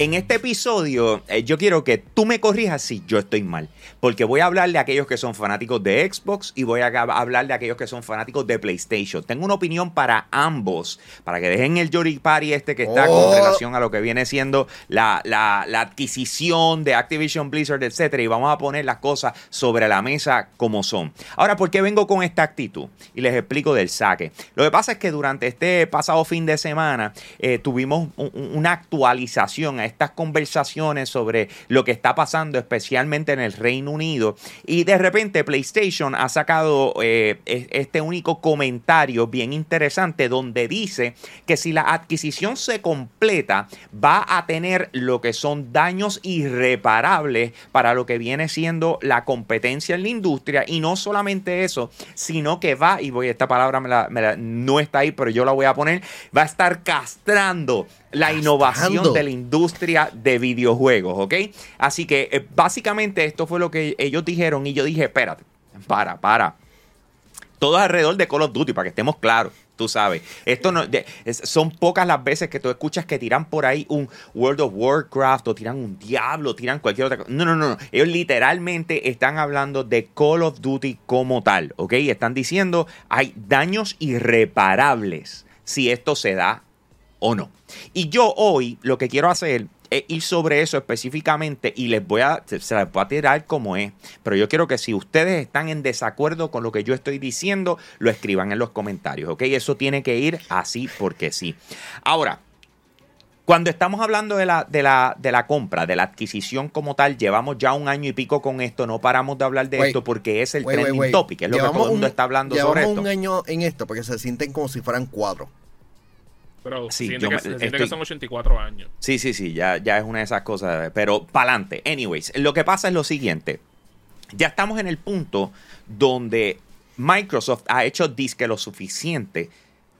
En este episodio, eh, yo quiero que tú me corrijas si yo estoy mal. Porque voy a hablar de aquellos que son fanáticos de Xbox y voy a hablar de aquellos que son fanáticos de PlayStation. Tengo una opinión para ambos. Para que dejen el Jory Party este que está con Oh. relación a lo que viene siendo la, la- la adquisición de Activision Blizzard, etcétera. Y vamos a poner las cosas sobre la mesa como son. Ahora, ¿por qué vengo con esta actitud? Y les explico del saque. Lo que pasa es que durante este pasado fin de semana eh, tuvimos un- un- una actualización a estas conversaciones sobre lo que está pasando, especialmente en el Reino Unido. Y de repente PlayStation ha sacado eh, es- este único comentario bien interesante donde dice que si la adquisición se completa, va a tener lo que son daños irreparables para lo que viene siendo la competencia en la industria. Y no solamente eso, sino que va, y voy, esta palabra no está ahí, pero yo la voy a poner, va a estar castrando la innovación de la industria de videojuegos, ¿ok? Así que eh, básicamente esto fue lo que ellos dijeron y yo dije, espérate, para, para. Todo alrededor de Call of Duty, para que estemos claros. Tú sabes, esto no, de- es- son pocas las veces que tú escuchas que tiran por ahí un World of Warcraft o tiran un Diablo, tiran cualquier otra cosa. No, no, no, no. Ellos literalmente están hablando de Call of Duty como tal, ¿ok? Están diciendo hay daños irreparables si esto se da o no. Y yo hoy lo que quiero hacer es ir sobre eso específicamente y les voy a, se se las voy a tirar como es. Pero yo quiero que si ustedes están en desacuerdo con lo que yo estoy diciendo, lo escriban en los comentarios, ¿ok? Eso tiene que ir así porque sí. Ahora, cuando estamos hablando de la, de, la, de la compra, de la adquisición como tal, llevamos ya un año y pico con esto, no paramos de hablar de Wait, esto porque es el Wait, trending wait. topic, es lo que Llevamos todo el mundo un- está hablando llevamos sobre esto. un año en esto porque se sienten como si fueran cuatro. Pero Sí, siente, yo que, me- se siente estoy- que son 84 años. Sí, sí, sí, ya, ya es una de esas cosas. Pero pa'lante. Anyways, lo que pasa es lo siguiente. Ya estamos en el punto donde Microsoft ha hecho disque lo suficiente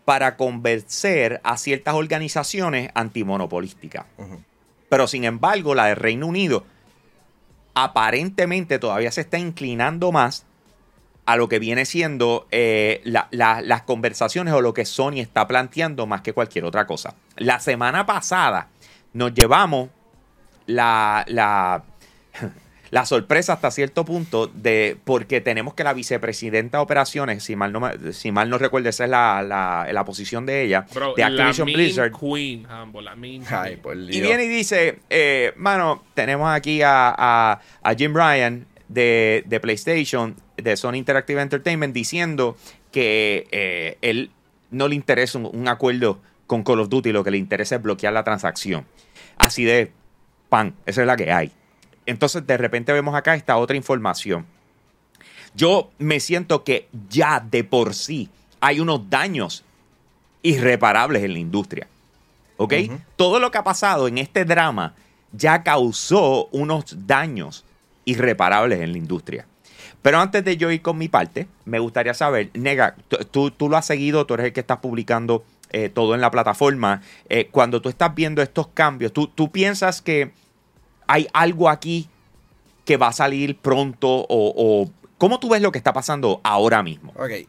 para convencer a ciertas organizaciones antimonopolísticas. Pero sin embargo, la de Reino Unido aparentemente todavía se está inclinando más a lo que viene siendo eh, la- la- las conversaciones o lo que Sony está planteando más que cualquier otra cosa. La semana pasada nos llevamos la, la, la sorpresa hasta cierto punto de porque tenemos que la vicepresidenta de operaciones, si mal no, me- si mal no recuerdo, esa es la, la- la posición de ella, Bro, de Activision la Blizzard. Queen, Hambo, la Mean Ay, Queen. por Dios. Y viene y dice, eh, mano, tenemos aquí a, a- a Jim Ryan de, de PlayStation, de Sony Interactive Entertainment, diciendo que eh, él no le interesa un, un acuerdo con Call of Duty, lo que le interesa es bloquear la transacción. Así de pan, esa es la que hay. Entonces, de repente vemos acá esta otra información. Yo me siento que ya de por sí hay unos daños irreparables en la industria. ¿Ok? Todo lo que ha pasado en este drama ya causó unos daños irreparables en la industria. Pero antes de yo ir con mi parte, me gustaría saber, Nega, tú- tú, lo has seguido, tú eres el que estás publicando eh, todo en la plataforma. Eh, cuando tú estás viendo estos cambios, ¿tú, tú piensas que hay algo aquí que va a salir pronto o, cómo tú ves lo que está pasando ahora mismo? Ok,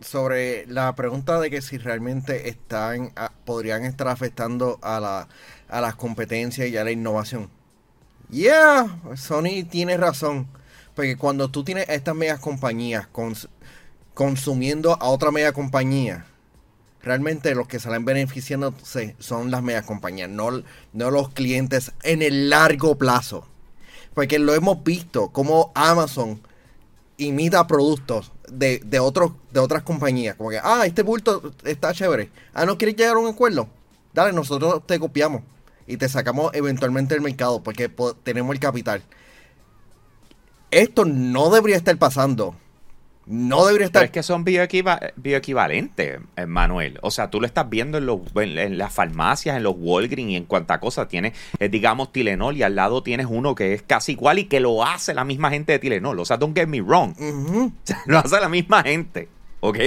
sobre la pregunta de que si realmente están, a- podrían estar afectando a, la, a las competencias y a la innovación. Yeah, Sony tiene razón. Porque cuando tú tienes estas megas compañías cons- consumiendo a otra mega compañía, realmente los que salen beneficiándose son las megas compañías, no, no los clientes en el largo plazo. Porque lo hemos visto, como Amazon imita productos de, de, otros, de otras compañías. Como que, ah, este bulto está chévere. Ah, ¿no quieres llegar a un acuerdo? Dale, nosotros te copiamos y te sacamos eventualmente del mercado porque po- tenemos el capital. Esto no debería estar pasando. No debería Pero estar... es que son bioequiva- bioequivalentes, Manuel. O sea, tú lo estás viendo en, los, en, en las farmacias, en los Walgreens y en cuanta cosa. Tienes, eh, digamos, Tilenol y al lado tienes uno que es casi igual y que lo hace la misma gente de Tilenol. O sea, don't get me wrong. Ujú. O sea, lo hace la misma gente, ¿ok?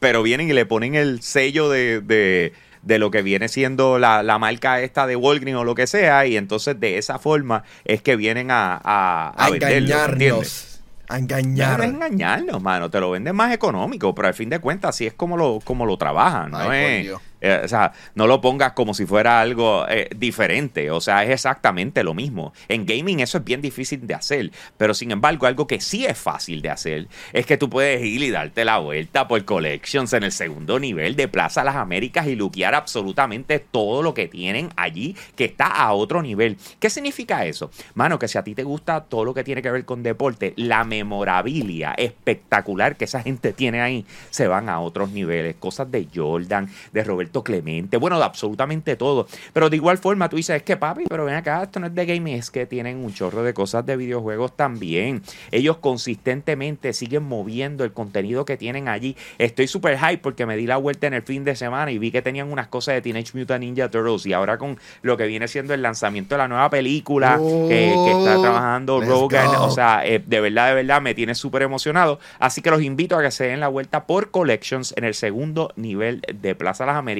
Pero vienen y le ponen el sello de, de- de lo que viene siendo la, la marca esta de Walgreens o lo que sea, y entonces de esa forma es que vienen a, a, a A venderlo, engañarnos. A No engañar. es engañarnos, mano. Te lo venden más económico, pero al fin de cuentas así es como lo, como lo trabajan. No Ay, por es, Dios. Eh, o sea, no lo pongas como si fuera algo eh, diferente. O sea, es exactamente lo mismo. En gaming eso es bien difícil de hacer. Pero sin embargo, algo que sí es fácil de hacer es que tú puedes ir y darte la vuelta por Collections en el segundo nivel de Plaza Las Américas y luquear absolutamente todo lo que tienen allí que está a otro nivel. ¿Qué significa eso? Mano, que si a ti te gusta todo lo que tiene que ver con deporte, la memorabilia espectacular que esa gente tiene ahí se van a otros niveles. Cosas de Jordan, de Roberto Clemente, bueno, de absolutamente todo. Pero de igual forma tú dices, es que papi, pero ven acá, esto no es de gaming, es que tienen un chorro de cosas de videojuegos también. Ellos consistentemente siguen moviendo el contenido que tienen allí. Estoy súper hype porque me di la vuelta en el fin de semana y vi que tenían unas cosas de Teenage Mutant Ninja Turtles y ahora con lo que viene siendo el lanzamiento de la nueva película eh, que está Oh, trabajando Rogan, go. o sea, eh, de verdad, de verdad me tiene súper emocionado. Así que los invito a que se den la vuelta por Collections en el segundo nivel de Plaza Las Américas.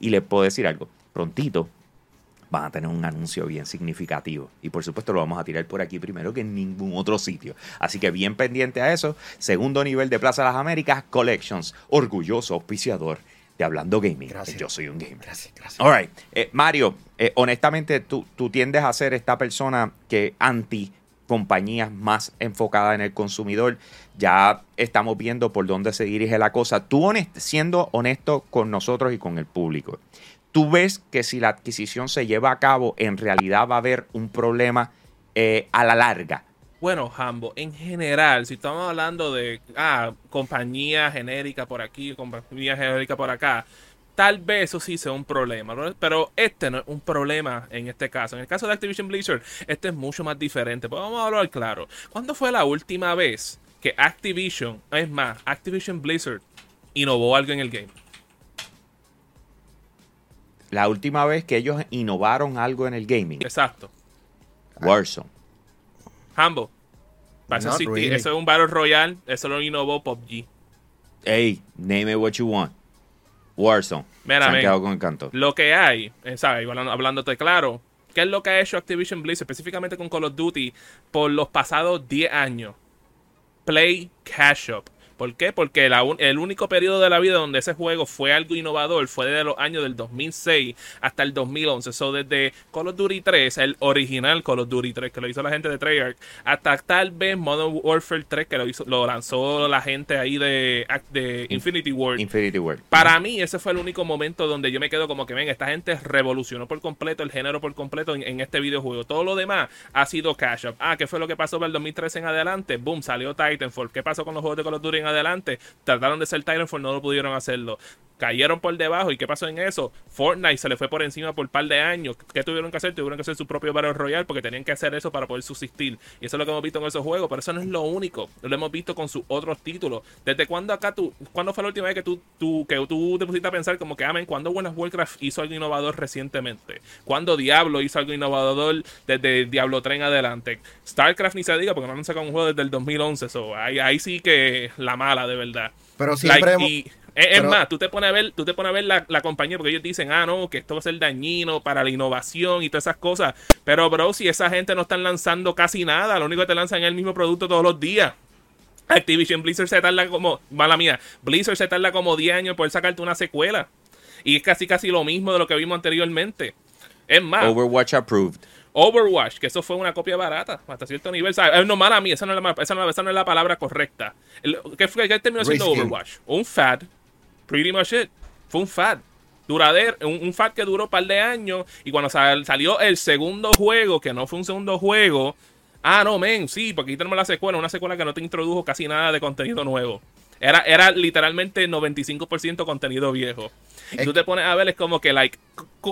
Y les puedo decir algo, prontito van a tener un anuncio bien significativo. Y por supuesto lo vamos a tirar por aquí primero que en ningún otro sitio. Así que bien pendiente a eso. Segundo nivel de Plaza Las Américas, Collections, orgulloso auspiciador de Hablando Gaming. Gracias. Yo soy un gamer. Gracias, gracias. All right. Eh, Mario, eh, honestamente, tú, tú tiendes a ser esta persona que anti compañías más enfocadas en el consumidor. Ya estamos viendo por dónde se dirige la cosa. Tú siendo honesto con nosotros y con el público, ¿tú ves que si la adquisición se lleva a cabo, en realidad va a haber un problema eh, a la larga? Bueno, Hambo, en general, si estamos hablando de ah, compañía genérica por aquí, compañía genérica por acá, tal vez eso sí sea un problema, ¿no? pero este no es un problema en este caso. En el caso de Activision Blizzard, este es mucho más diferente. Pues vamos a hablar claro. ¿Cuándo fue la última vez que Activision, es más, Activision Blizzard innovó algo en el game? La última vez que ellos innovaron algo en el gaming, Exacto. Warzone. Hambo. Para eso, really. eso es un Battle Royale, eso lo innovó PUBG. Hey, name it what you want. Warzone. Mira, Se han quedado con el canto. Lo que hay, eh, ¿sabes? Hablando- Hablándote claro, ¿qué es lo que ha hecho Activision Blizzard específicamente con Call of Duty por los pasados 10 años? Play Cash Up. ¿Por qué? Porque la un- el único periodo de la vida donde ese juego fue algo innovador fue desde los años del 2006 hasta el 2011. So, desde Call of Duty 3, el original Call of Duty 3, que lo hizo la gente de Treyarch, hasta tal vez Modern Warfare 3, que lo, hizo, lo lanzó la gente ahí de, de Infinity Ward. Infinity World. Para mí, ese fue el único momento donde yo me quedo como que, ven, esta gente revolucionó por completo el género por completo en, en este videojuego. Todo lo demás ha sido cash up. Ah, ¿qué fue lo que pasó para el 2013 en adelante? Boom, salió Titanfall. ¿Qué pasó con los juegos de Call of Duty en adelante? Trataron de ser Titanfall, no lo pudieron hacerlo. Cayeron por debajo. ¿Y qué pasó en eso? Fortnite se le fue por encima por un par de años. ¿Qué tuvieron que hacer? Tuvieron que hacer su propio Battle Royale porque tenían que hacer eso para poder subsistir. Y eso es lo que hemos visto en esos juegos. Pero eso no es lo único. Lo hemos visto con sus otros títulos. ¿Desde cuándo acá tú, cuándo fue la última vez que tú, tú, que tú te pusiste a pensar como que, amen, cuándo World of Warcraft hizo algo innovador recientemente? ¿Cuándo Diablo hizo algo innovador desde Diablo 3 en adelante? StarCraft ni se diga porque no han sacado un juego desde el 2011. So, ahí, ahí sí que la mala, de verdad. Pero siempre Like, hemos- y- es, más, tú te pones a ver, tú te pones a ver la, la compañía porque ellos dicen, ah, no, que esto va a ser dañino para la innovación y todas esas cosas. Pero, bro, si esa gente no están lanzando casi nada, lo único que te lanzan es el mismo producto todos los días. Activision Blizzard se tarda como, mala mía, Blizzard se tarda como 10 años por sacarte una secuela. Y es casi casi lo mismo de lo que vimos anteriormente. Es más, Overwatch approved. Overwatch, que eso fue una copia barata hasta cierto nivel. ¿sabes? Eh, No, mala mía, esa no es la, esa no, esa no es la palabra correcta. El- ¿Qué, fue, ¿Qué terminó siendo. Overwatch? Un fad. Pretty much it. Fue un fad. Duradero, un, un fad que duró un par de años. Y cuando sal- salió el segundo juego, que no fue un segundo juego. Ah, no, men, sí, porque aquí tenemos la secuela. Una secuela que no te introdujo casi nada de contenido nuevo. Era, era literalmente 95% contenido viejo. Y tú te pones a ver, es como que, like,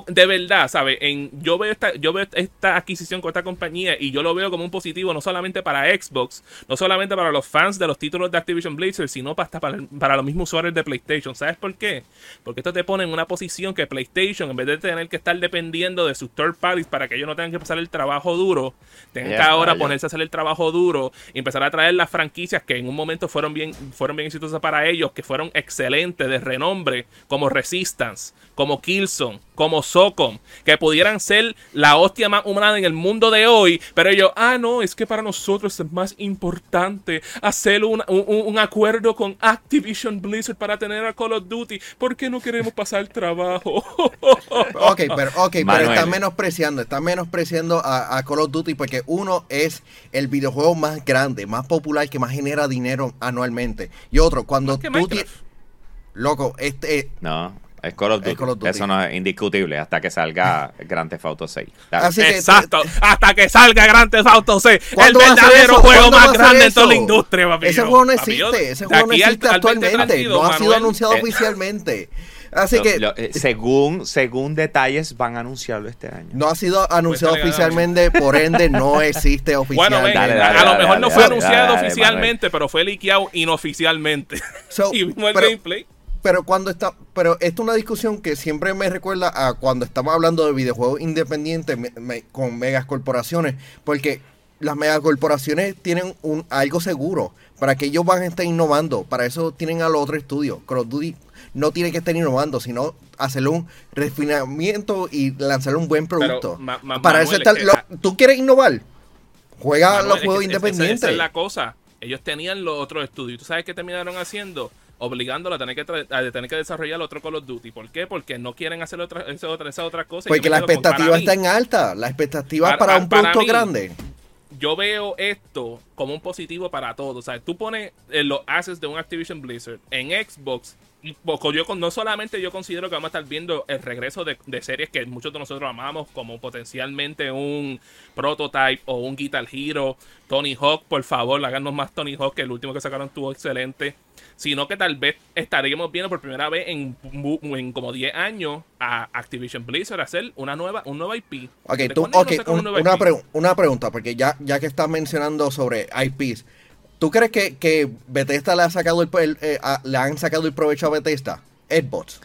de verdad, ¿sabes? En, yo, veo esta, yo veo esta adquisición con esta compañía y yo lo veo como un positivo no solamente para Xbox, no solamente para los fans de los títulos de Activision Blizzard, sino hasta para, para los mismos usuarios de PlayStation. ¿Sabes por qué? Porque esto te pone en una posición que PlayStation, en vez de tener que estar dependiendo de sus third parties para que ellos no tengan que pasar el trabajo duro, tengan que ahora ponerse a hacer el trabajo duro y empezar a traer las franquicias que en un momento fueron bien, fueron bien exitosas exitosos para ellos, que fueron excelentes, de renombre, como Resistance, como Killzone, como Socom, que pudieran ser la hostia más humana en el mundo de hoy, pero ellos, ah, no, es que para nosotros es más importante hacer un, un- un acuerdo con Activision Blizzard para tener a Call of Duty, porque no queremos pasar trabajo. Ok, pero, ok, pero está menospreciando, está menospreciando a, a Call of Duty porque uno es el videojuego más grande, más popular, que más genera dinero anualmente. Y otro, cuando tú Minecraft. Loco, este... No, es Call of Es Duty. Call of Duty. Eso no es indiscutible hasta que salga Grand Theft Auto 6. Dale. Así que- Exacto, hasta que salga Grand Theft Auto 6, el ¿Cuándo va a ser verdadero juego ¿Cuándo va más grande de toda la industria, papi. Ese juego no papi, yo- existe, ese juego no existe al actualmente, 2032, no ha sido anunciado Eh, oficialmente. Así Lo- que lo- eh, según, según detalles, van a anunciarlo este año. no ha sido anunciado Pues, oficialmente, por ende no existe Bueno, oficialmente. ven, Dale, dale, a lo dale, mejor no dale, fue dale, anunciado dale, oficialmente, pero fue liqueado inooficialmente. So, y vimos el pero- gameplay. Pero cuando está, pero esto es una discusión que siempre me recuerda a cuando estamos hablando de videojuegos independientes me- me- con megas corporaciones, porque las megacorporaciones tienen un algo seguro para que ellos van a estar innovando, para eso tienen a los otros estudios. Call of Duty no tiene que estar innovando, sino hacerle un refinamiento y lanzarle un buen producto. ma- ma- para Manuel, eso es está, que- lo- tú quieres innovar, juega Manuel, los es que juegos esa- esa- independientes. Esa es la cosa. Ellos tenían los otros estudios. ¿Tú sabes qué terminaron haciendo? Obligándolo a tener que, a tener que desarrollar otro Call of Duty. ¿Por qué? Porque no quieren hacer otra, esa otra, esa otra cosa. Porque la expectativa está en alta, la expectativa Para- para, un para producto mí, grande. yo veo esto como un positivo para todos. O sea, tú pones eh, los assets de un Activision Blizzard en Xbox. Poco yo con- no solamente yo considero que vamos a estar viendo el regreso de, de series que muchos de nosotros amamos, como potencialmente un Prototype o un Guitar Hero, Tony Hawk, por favor, háganos más Tony Hawk, que el último que sacaron estuvo excelente. Sino que tal vez estaríamos viendo por primera vez en, en como 10 años a Activision Blizzard hacer una nueva, un nuevo IP. Ok, ¿De tú, cuándo no ok, sacan un un- nuevo una, pregu- una pregunta, porque ya, ya que estás mencionando sobre IPs, ¿tú crees que, que Bethesda le ha sacado el, el- eh, a- le han sacado el provecho a Bethesda? Edbots.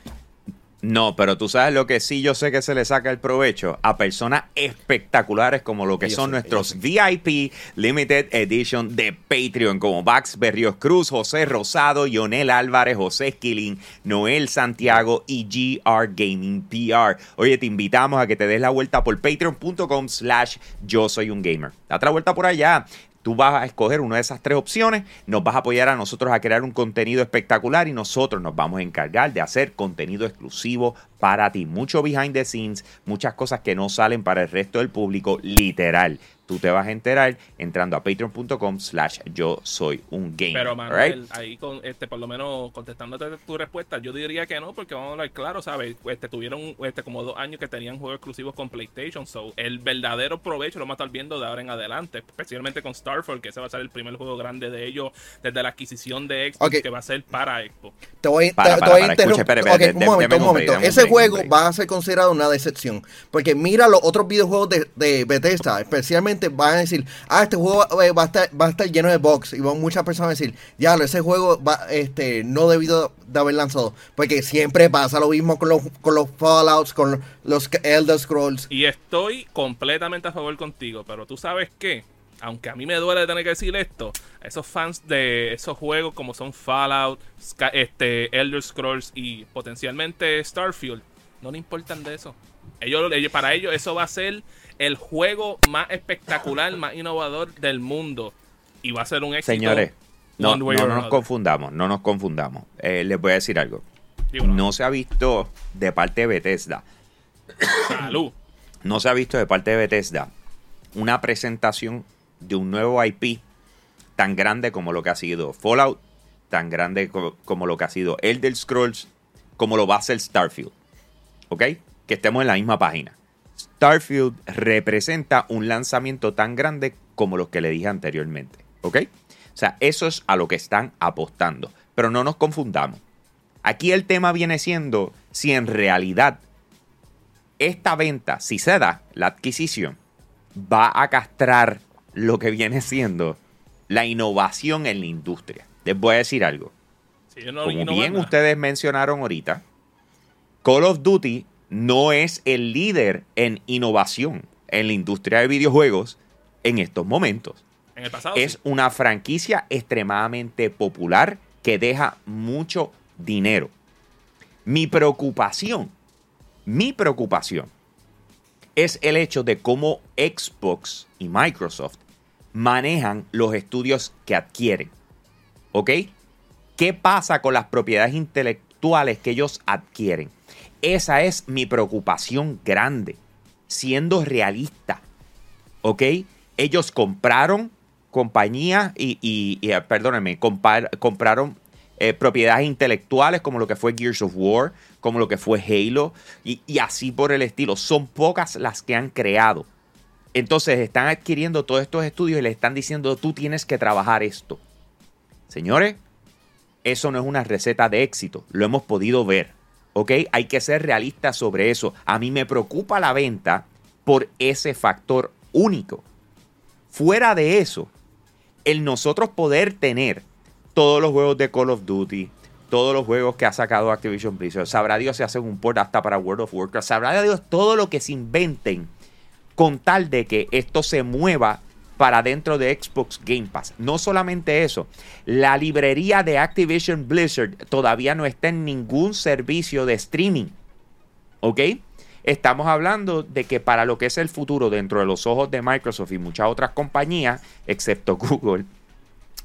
No, pero tú sabes lo que sí yo sé que se le saca el provecho a personas espectaculares como lo que Ellos son sí, nuestros VIP Limited Edition de Patreon, como Max Berrios Cruz, José Rosado, Yonel Álvarez, José Esquilín, Noel Santiago y GR Gaming PR. Oye, te invitamos a que te des la vuelta por patreon.com slash yo soy un gamer. Date la vuelta por allá. Tú vas a escoger una de esas tres opciones, nos vas a apoyar a nosotros a crear un contenido espectacular y nosotros nos vamos a encargar de hacer contenido exclusivo para ti. Mucho behind the scenes, muchas cosas que no salen para el resto del público, literal. Tú te vas a enterar entrando a patreon.com slash yo soy un gamer. Pero? Manuel, ahí con este por lo menos contestándote tu respuesta, yo diría que no, porque vamos a hablar claro, ¿sabes? Este tuvieron este como dos años que tenían juegos exclusivos con PlayStation, so el verdadero provecho lo vamos a estar viendo de ahora en adelante, especialmente con Starfield, que ese va a ser el primer juego grande de ellos desde la adquisición de Xbox, que va a ser para Xbox. Te voy, Para, te- te para, voy a interrumpir. un momento, un momento. un Ese un juego va a ser considerado una decepción. Porque mira los otros videojuegos de, de Bethesda, especialmente van a decir, ah, este juego eh, va a estar, lleno de bugs. Y van muchas personas a decir, ya, ese juego este, no debido de haber lanzado. Porque siempre pasa lo mismo con los, Fallouts, con los Elder Scrolls. Y estoy completamente a favor contigo, pero tú sabes qué, aunque a mí me duele tener que decir esto, esos fans de esos juegos como son Fallout, este, Elder Scrolls y potencialmente Starfield, no le importan de eso. Ellos, ellos, para ellos eso va a ser el juego más espectacular, más innovador del mundo. Y va a ser un éxito. Señores, no, no, no nos confundamos, no nos confundamos. Eh, les voy a decir algo. No, se ha visto de parte de Bethesda salud. no se ha visto de parte de Bethesda una presentación de un nuevo IP tan grande como lo que ha sido Fallout, tan grande co- como lo que ha sido Elder Scrolls, como lo va a ser Starfield. ¿Ok? Que estemos en la misma página. Starfield representa un lanzamiento tan grande como los que le dije anteriormente. ¿Ok? O sea, eso es a lo que están apostando. Pero no nos confundamos. Aquí el tema viene siendo si en realidad esta venta, si se da, la adquisición, va a castrar lo que viene siendo la innovación en la industria. Les voy a decir algo. Sí, yo no- Como bien ustedes mencionaron ahorita, Call of Duty no es el líder en innovación en la industria de videojuegos en estos momentos. En el pasado. Es sí. una franquicia extremadamente popular que deja mucho dinero. Mi preocupación, mi preocupación es el hecho de cómo Xbox y Microsoft manejan los estudios que adquieren. ¿Ok? ¿Qué pasa con las propiedades intelectuales que ellos adquieren? Esa es mi preocupación grande, siendo realista. ¿Ok? Ellos compraron compañías y, eh, perdónenme, compraron eh, propiedades intelectuales como lo que fue Gears of War, como lo que fue Halo y, y, así por el estilo. Son pocas las que han creado. Entonces están adquiriendo todos estos estudios y le están diciendo tú tienes que trabajar esto. Señores, eso no es una receta de éxito, lo hemos podido ver. ¿Ok? Hay que ser realistas sobre eso. A mí me preocupa la venta por ese factor único. Fuera de eso, el nosotros poder tener todos los juegos de Call of Duty, todos los juegos que ha sacado Activision Blizzard, sabrá Dios si hacen un port hasta para World of Warcraft, sabrá Dios todo lo que se inventen con tal de que esto se mueva para dentro de Xbox Game Pass. No solamente eso, la librería de Activision Blizzard todavía no está en ningún servicio de streaming. ¿Ok? Estamos hablando de que para lo que es el futuro dentro de los ojos de Microsoft y muchas otras compañías, excepto Google,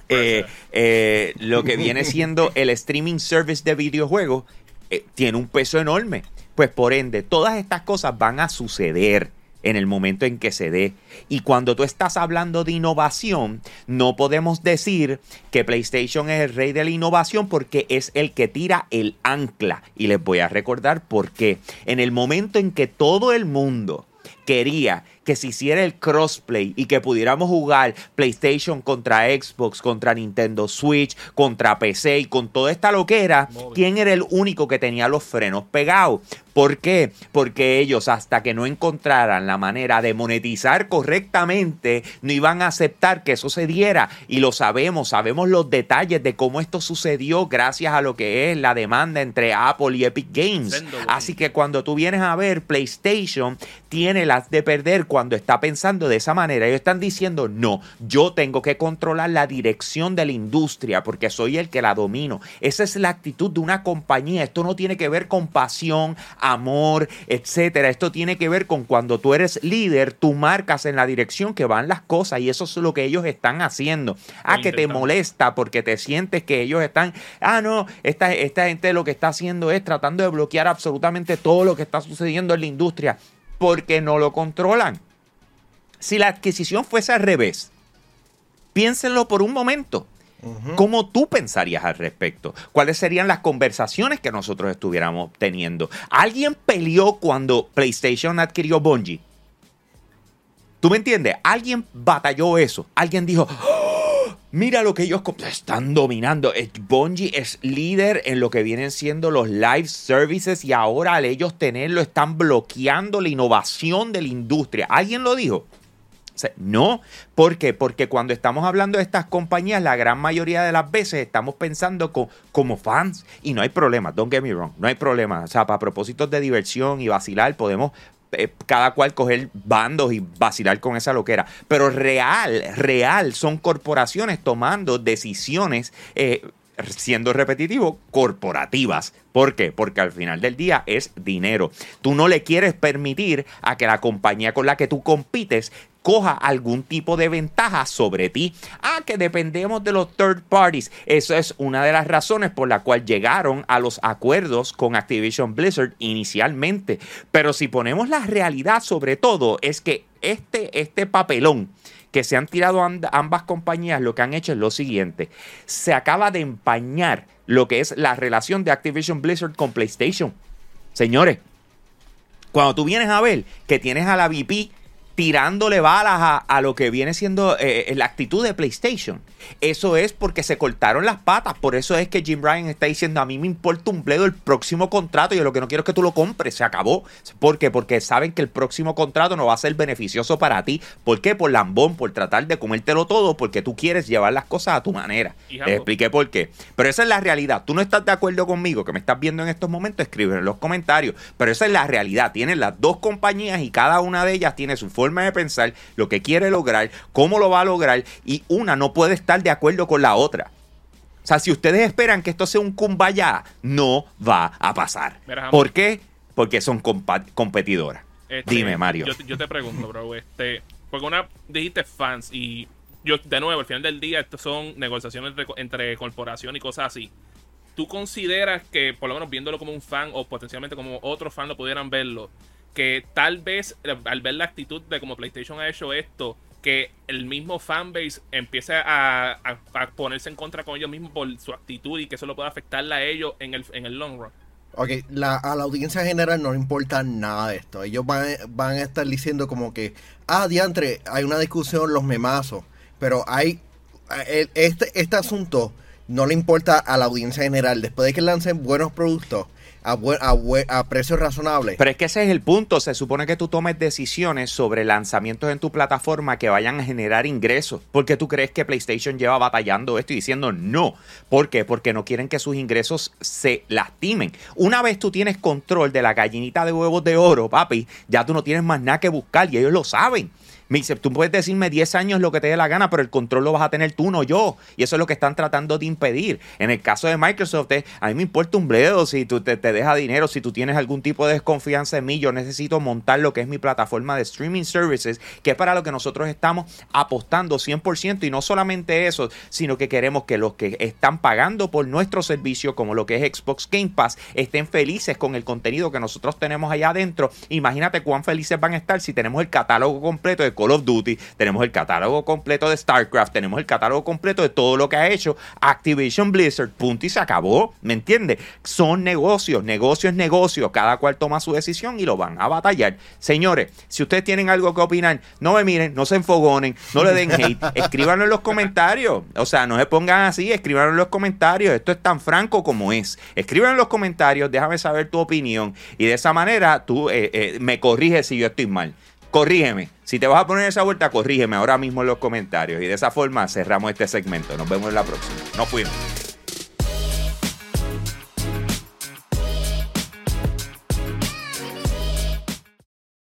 eh, eh, lo que viene siendo el streaming service de videojuegos eh, tiene un peso enorme. Pues por ende, todas estas cosas van a suceder en el momento en que se dé. Y cuando tú estás hablando de innovación, no podemos decir que PlayStation es el rey de la innovación porque es el que tira el ancla. Y les voy a recordar por qué. En el momento en que todo el mundo quería que se hiciera el crossplay y que pudiéramos jugar PlayStation contra Xbox, contra Nintendo Switch, contra PC y con toda esta loquera, ¿quién era el único que tenía los frenos pegados? ¿Por qué? Porque ellos hasta que no encontraran la manera de monetizar correctamente, no iban a aceptar que eso se diera. Y lo sabemos, sabemos los detalles de cómo esto sucedió gracias a lo que es la demanda entre Apple y Epic Games. Así que cuando tú vienes a ver, PlayStation tiene las de perder cuando está pensando de esa manera. Ellos están diciendo, no, yo tengo que controlar la dirección de la industria porque soy el que la domino. Esa es la actitud de una compañía. Esto no tiene que ver con pasión, amor, etcétera. Esto tiene que ver con cuando tú eres líder, tú marcas en la dirección que van las cosas y eso es lo que ellos están haciendo. Ah, que te molesta porque te sientes que ellos están, ah, no, esta, esta gente lo que está haciendo es tratando de bloquear absolutamente todo lo que está sucediendo en la industria porque no lo controlan. Si la adquisición fuese al revés, piénsenlo por un momento. ¿Cómo tú pensarías al respecto? ¿Cuáles serían las conversaciones que nosotros estuviéramos teniendo? ¿Alguien peleó cuando PlayStation adquirió Bungie? ¿Tú me entiendes? Alguien batalló eso. Alguien dijo, ¡Oh! Mira lo que ellos están dominando. Bungie es líder en lo que vienen siendo los live services y ahora al ellos tenerlo están bloqueando la innovación de la industria. ¿Alguien lo dijo? no, ¿por qué? Porque cuando estamos hablando de estas compañías, la gran mayoría de las veces estamos pensando como fans y no hay problema, don't get me wrong, no hay problema. O sea, para propósitos de diversión y vacilar, podemos eh, cada cual coger bandos y vacilar con esa loquera. Pero real, real, son corporaciones tomando decisiones. Eh, siendo repetitivo, corporativas. ¿Por qué? Porque al final del día es dinero. Tú no le quieres permitir a que la compañía con la que tú compites coja algún tipo de ventaja sobre ti. Ah, que dependemos de los third parties. Eso es una de las razones por la cual llegaron a los acuerdos con Activision Blizzard inicialmente. Pero si ponemos la realidad sobre todo, es que este, este papelón que se han tirado ambas compañías, lo que han hecho es lo siguiente. Se acaba de empañar lo que es la relación de Activision Blizzard con PlayStation. Señores, cuando tú vienes a ver que tienes a la VP tirándole balas a, lo que viene siendo eh, eh, la actitud de PlayStation. Eso es porque se cortaron las patas. Por eso es que Jim Ryan está diciendo: A mí me importa un bledo el próximo contrato. Y yo lo que no quiero es que tú lo compres. Se acabó. ¿Por qué? Porque saben que el próximo contrato no va a ser beneficioso para ti. ¿Por qué? Por lambón, por tratar de comértelo todo, porque tú quieres llevar las cosas a tu manera. Les expliqué por qué. Pero esa es la realidad. Tú no estás de acuerdo conmigo, que me estás viendo en estos momentos, escribe en los comentarios. Pero esa es la realidad. Tienen las dos compañías y cada una de ellas tiene su forma de pensar, lo que quiere lograr, cómo lo va a lograr, y una no puede estar de acuerdo con la otra. O sea, si ustedes esperan que esto sea un kumbaya, no va a pasar. Mira. ¿Por qué? Porque son competidoras. Este, Dime, Mario. Yo, yo te pregunto, bro, este, porque una dijiste fans y yo de nuevo al final del día esto son negociaciones entre, entre corporación y cosas así. ¿Tú consideras que por lo menos viéndolo como un fan o potencialmente como otros fans lo pudieran verlo, que tal vez al ver la actitud de como PlayStation ha hecho esto, que el mismo fanbase empiece a, a- ponerse en contra con ellos mismos por su actitud y que eso lo pueda afectarle a ellos en el, en el long run? Ok, la, a la audiencia general no le importa nada de esto. Ellos van, van a estar diciendo como que, ah, diantre, hay una discusión, los memazos. Pero hay, este, este asunto no le importa a la audiencia general. Después de que lancen buenos productos a, buen- a, buen- a precios razonables. Pero es que ese es el punto. Se supone que tú tomes decisiones sobre lanzamientos en tu plataforma que vayan a generar ingresos. Porque tú crees que PlayStation lleva batallando esto y diciendo no. ¿Por qué? Porque no quieren que sus ingresos se lastimen. Una vez tú tienes control de la gallinita de huevos de oro, papi, ya tú no tienes más nada que buscar y ellos lo saben. Me tú puedes decirme 10 años lo que te dé la gana, pero el control lo vas a tener tú, no yo. Y eso es lo que están tratando de impedir. En el caso de Microsoft, a mí me importa un bledo si tú te, te deja dinero, si tú tienes algún tipo de desconfianza en mí. Yo necesito montar lo que es mi plataforma de streaming services, que es para lo que nosotros estamos apostando 100%. Y no solamente eso, sino que queremos que los que están pagando por nuestro servicio, como lo que es Xbox Game Pass, estén felices con el contenido que nosotros tenemos allá adentro. Imagínate cuán felices van a estar si tenemos el catálogo completo de Call of Duty, tenemos el catálogo completo de StarCraft, tenemos el catálogo completo de todo lo que ha hecho Activision Blizzard, punto y se acabó, ¿me entiendes? Son negocios, negocio es negocio, cada cual toma su decisión y lo van a batallar. Señores, si ustedes tienen algo que opinar, no me miren, no se enfogonen, no le den hate, escríbanlo en los comentarios, o sea, no se pongan así, escríbanlo en los comentarios, esto es tan franco como es. Escríbanlo en los comentarios, déjame saber tu opinión y de esa manera tú eh, eh, me corriges si yo estoy mal. Corrígeme. Si te vas a poner esa vuelta, corrígeme ahora mismo en los comentarios. Y de esa forma cerramos este segmento. Nos vemos en la próxima. Nos fuimos.